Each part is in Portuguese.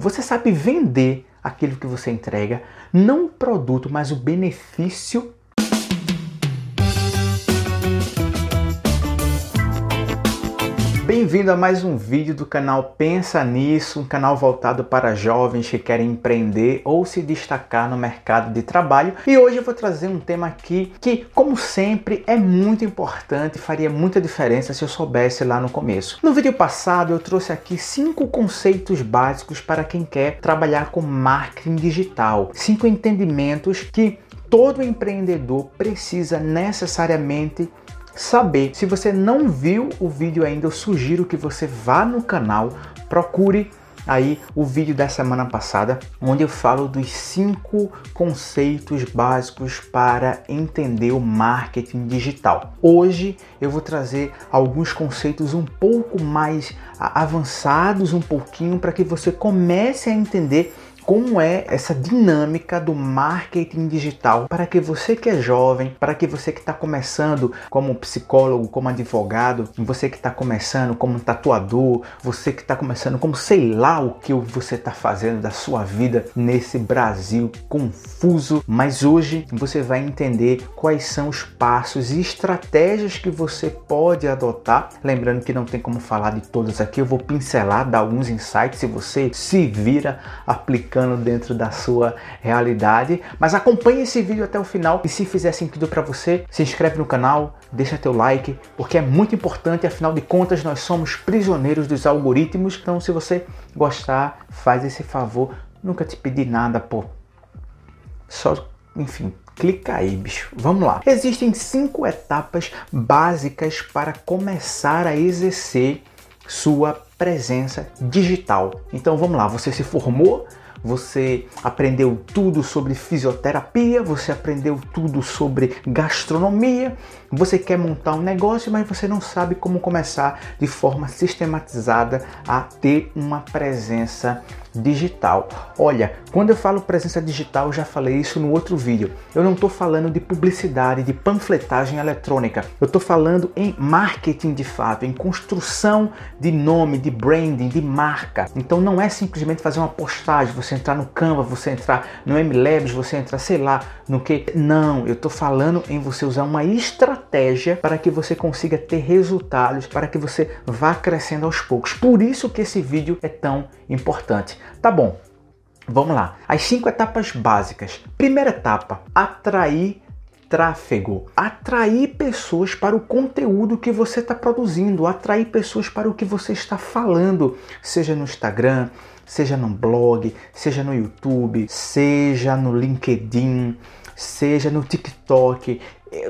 Você sabe vender aquilo que você entrega, não o produto, mas o benefício Bem-vindo a mais um vídeo do canal Pensa Nisso, um canal voltado para jovens que querem empreender ou se destacar no mercado de trabalho. E hoje eu vou trazer um tema aqui que, como sempre, é muito importante, faria muita diferença se eu soubesse lá no começo. No vídeo passado eu trouxe aqui cinco conceitos básicos para quem quer trabalhar com marketing digital, cinco entendimentos que todo empreendedor precisa necessariamente saber. Se você não viu o vídeo ainda, eu sugiro que você vá no canal, procure aí o vídeo da semana passada, onde eu falo dos cinco conceitos básicos para entender o marketing digital. Hoje eu vou trazer alguns conceitos um pouco mais avançados, um pouquinho, para que você comece a entender como é essa dinâmica do marketing digital para que você que é jovem, para que você que está começando como psicólogo, como advogado, você que está começando como tatuador, você que está começando como sei lá o que você está fazendo da sua vida nesse Brasil confuso, mas hoje você vai entender quais são os passos e estratégias que você pode adotar. Lembrando que não tem como falar de todas aqui, eu vou pincelar, dar alguns insights e você se vira aplicando aplicando dentro da sua realidade. Mas acompanhe esse vídeo até o final e se fizer sentido para você, se inscreve no canal, deixa teu like, porque é muito importante, afinal de contas nós somos prisioneiros dos algoritmos. Então se você gostar, faz esse favor. Nunca te pedi nada, pô. Só, enfim, clica aí, bicho. Vamos lá. Existem cinco etapas básicas para começar a exercer sua presença digital. Então vamos lá, você se formou você aprendeu tudo sobre fisioterapia, você aprendeu tudo sobre gastronomia, você quer montar um negócio, mas você não sabe como começar de forma sistematizada a ter uma presença digital. Olha, quando eu falo presença digital, eu já falei isso no outro vídeo. Eu não estou falando de publicidade, de panfletagem eletrônica. Eu estou falando em marketing de fato, em construção de nome, de branding, de marca. Então não é simplesmente fazer uma postagem, você entrar no Canva, você entrar no MLabs, você entrar, sei lá, no que. Não, eu estou falando em você usar uma estratégia para que você consiga ter resultados, para que você vá crescendo aos poucos. Por isso que esse vídeo é tão importante. Tá bom, vamos lá. As cinco etapas básicas. Primeira etapa: atrair tráfego, atrair pessoas para o conteúdo que você está produzindo, atrair pessoas para o que você está falando, seja no Instagram, seja no blog, seja no YouTube, seja no LinkedIn, seja no TikTok,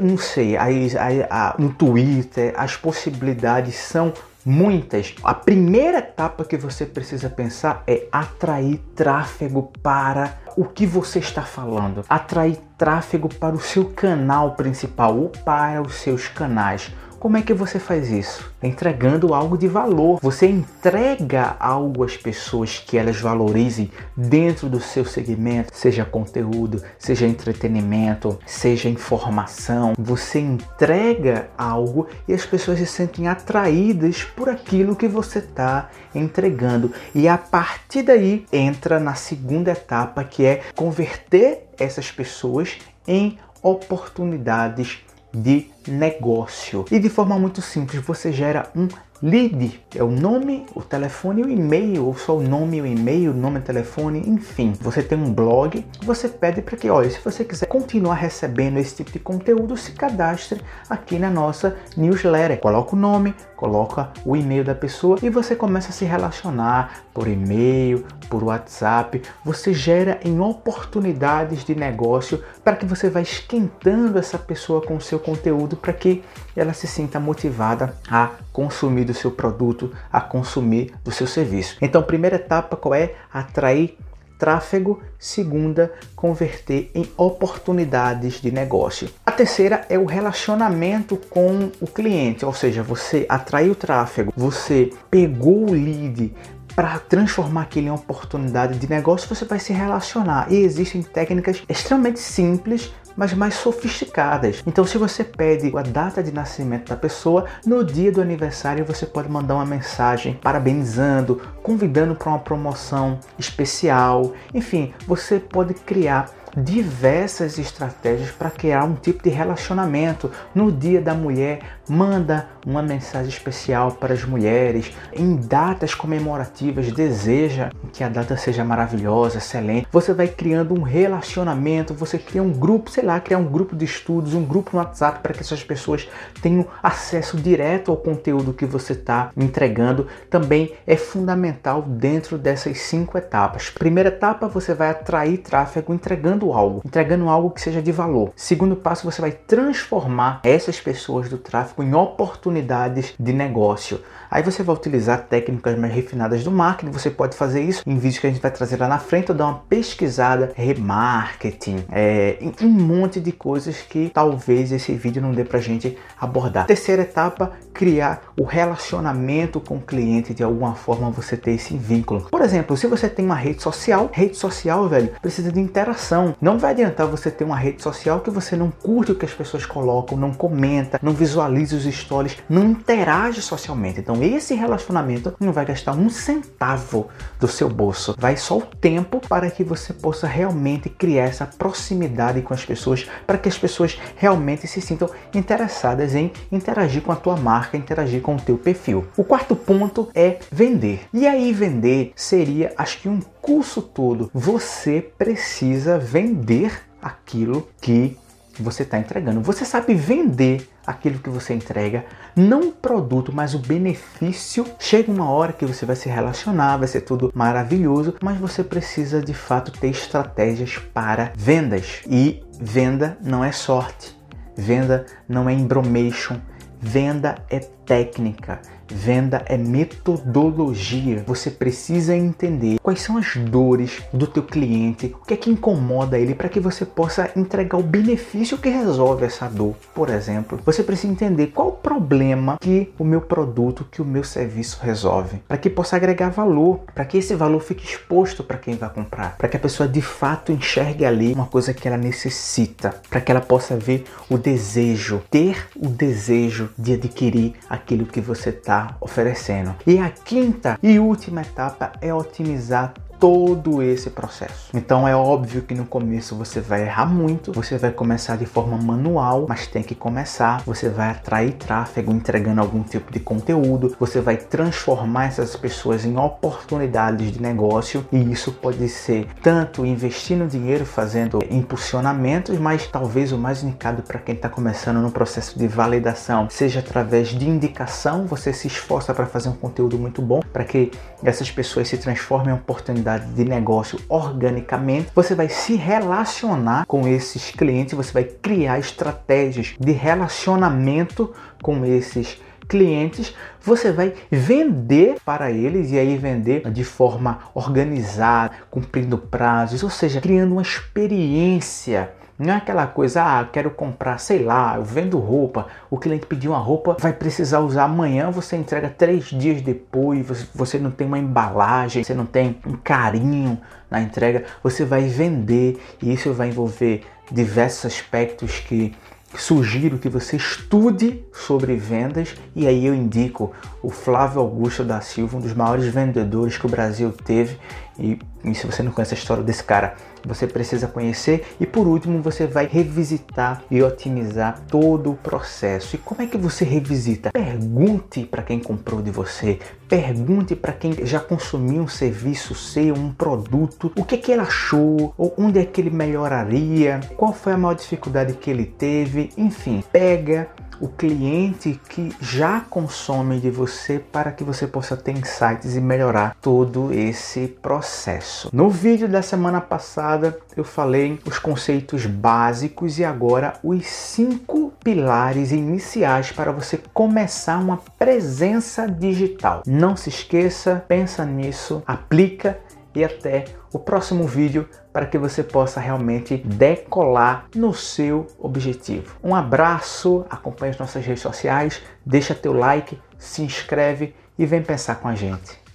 não sei, aí, aí, no Twitter, as possibilidades são muitas. A primeira etapa que você precisa pensar é atrair tráfego para o que você está falando, atrair tráfego para o seu canal principal ou para os seus canais. Como é que você faz isso? Entregando algo de valor. Você entrega algo às pessoas que elas valorizem dentro do seu segmento, seja conteúdo, seja entretenimento, seja informação. Você entrega algo e as pessoas se sentem atraídas por aquilo que você está entregando. E a partir daí entra na segunda etapa que é converter essas pessoas em oportunidades de negócio. E de forma muito simples, você gera um Lead é o nome, o telefone e o e-mail, ou só o nome o e-mail, nome e telefone, enfim. Você tem um blog, você pede para que, olha, se você quiser continuar recebendo esse tipo de conteúdo, se cadastre aqui na nossa newsletter. Coloca o nome, coloca o e-mail da pessoa e você começa a se relacionar por e-mail, por WhatsApp. Você gera em oportunidades de negócio para que você vá esquentando essa pessoa com o seu conteúdo para que ela se sinta motivada a consumir do seu produto, a consumir do seu serviço. Então, primeira etapa qual é? Atrair tráfego, segunda, converter em oportunidades de negócio. A terceira é o relacionamento com o cliente, ou seja, você atraiu tráfego, você pegou o lead, para transformar aquilo em oportunidade de negócio, você vai se relacionar. E existem técnicas extremamente simples mas mais sofisticadas. Então, se você pede a data de nascimento da pessoa, no dia do aniversário você pode mandar uma mensagem parabenizando, convidando para uma promoção especial. Enfim, você pode criar diversas estratégias para criar um tipo de relacionamento. No Dia da Mulher, manda uma mensagem especial para as mulheres. Em datas comemorativas, deseja que a data seja maravilhosa, excelente. Você vai criando um relacionamento, você cria um grupo, sei lá, criar um grupo de estudos, um grupo no WhatsApp para que essas pessoas tenham acesso direto ao conteúdo que você está entregando. Também é fundamental dentro dessas cinco etapas. Primeira etapa, você vai atrair tráfego entregando algo, entregando algo que seja de valor. Segundo passo, você vai transformar essas pessoas do tráfego em oportunidades de negócio. Aí você vai utilizar técnicas mais refinadas do marketing, você pode fazer isso em vídeos que a gente vai trazer lá na frente ou dar uma pesquisada, remarketing, é, um monte de coisas que talvez esse vídeo não dê pra gente abordar. Terceira etapa, criar o relacionamento com o cliente de alguma forma você ter esse vínculo. Por exemplo, se você tem uma rede social, rede social, velho, precisa de interação. Não vai adiantar você ter uma rede social que você não curte o que as pessoas colocam, não comenta, não visualiza os stories, não interage socialmente. Então esse relacionamento não vai gastar um centavo do seu bolso. Vai só o tempo para que você possa realmente criar essa proximidade com as pessoas, para que as pessoas realmente se sintam interessadas em interagir com a tua marca, interagir com o teu perfil. O quarto ponto é vender. E aí vender seria, acho que um curso todo. Você precisa vender aquilo que você está entregando. Você sabe vender aquilo que você entrega, não o produto, mas o benefício. Chega uma hora que você vai se relacionar, vai ser tudo maravilhoso, mas você precisa de fato ter estratégias para vendas. E venda não é sorte, venda não é embromation, venda é técnica. Venda é metodologia. Você precisa entender quais são as dores do teu cliente, o que é que incomoda ele para que você possa entregar o benefício que resolve essa dor. Por exemplo, você precisa entender qual o problema que o meu produto, que o meu serviço resolve, para que possa agregar valor, para que esse valor fique exposto para quem vai comprar, para que a pessoa de fato enxergue ali uma coisa que ela necessita, para que ela possa ver o desejo, ter o desejo de adquirir aquilo que você está oferecendo. E a quinta e última etapa é otimizar todo esse processo. Então é óbvio que no começo você vai errar muito, você vai começar de forma manual, mas tem que começar. Você vai atrair tráfego entregando algum tipo de conteúdo, você vai transformar essas pessoas em oportunidades de negócio e isso pode ser tanto investindo dinheiro fazendo impulsionamentos, mas talvez o mais indicado para quem está começando no processo de validação seja através de indicação. Você se esforça para fazer um conteúdo muito bom para que essas pessoas se transformem em oportunidades de negócio organicamente, você vai se relacionar com esses clientes, você vai criar estratégias de relacionamento com esses clientes, você vai vender para eles e aí vender de forma organizada, cumprindo prazos, ou seja, criando uma experiência não é aquela coisa, ah, quero comprar, sei lá, eu vendo roupa, o cliente pediu uma roupa, vai precisar usar amanhã, você entrega três dias depois, você não tem uma embalagem, você não tem um carinho na entrega, você vai vender e isso vai envolver diversos aspectos que sugiro que você estude sobre vendas e aí eu indico o Flávio Augusto da Silva, um dos maiores vendedores que o Brasil teve e, e, se você não conhece a história desse cara, você precisa conhecer. E por último, você vai revisitar e otimizar todo o processo. E como é que você revisita? Pergunte para quem comprou de você, pergunte para quem já consumiu um serviço seu, um produto, o que, que ele achou, ou onde é que ele melhoraria, qual foi a maior dificuldade que ele teve. Enfim, pega o cliente que já consome de você para que você possa ter insights e melhorar todo esse processo. No vídeo da semana passada eu falei os conceitos básicos e agora os cinco pilares iniciais para você começar uma presença digital. Não se esqueça, pensa nisso, aplica e até o próximo vídeo para que você possa realmente decolar no seu objetivo. Um abraço, acompanhe as nossas redes sociais, deixa teu like, se inscreve e vem pensar com a gente.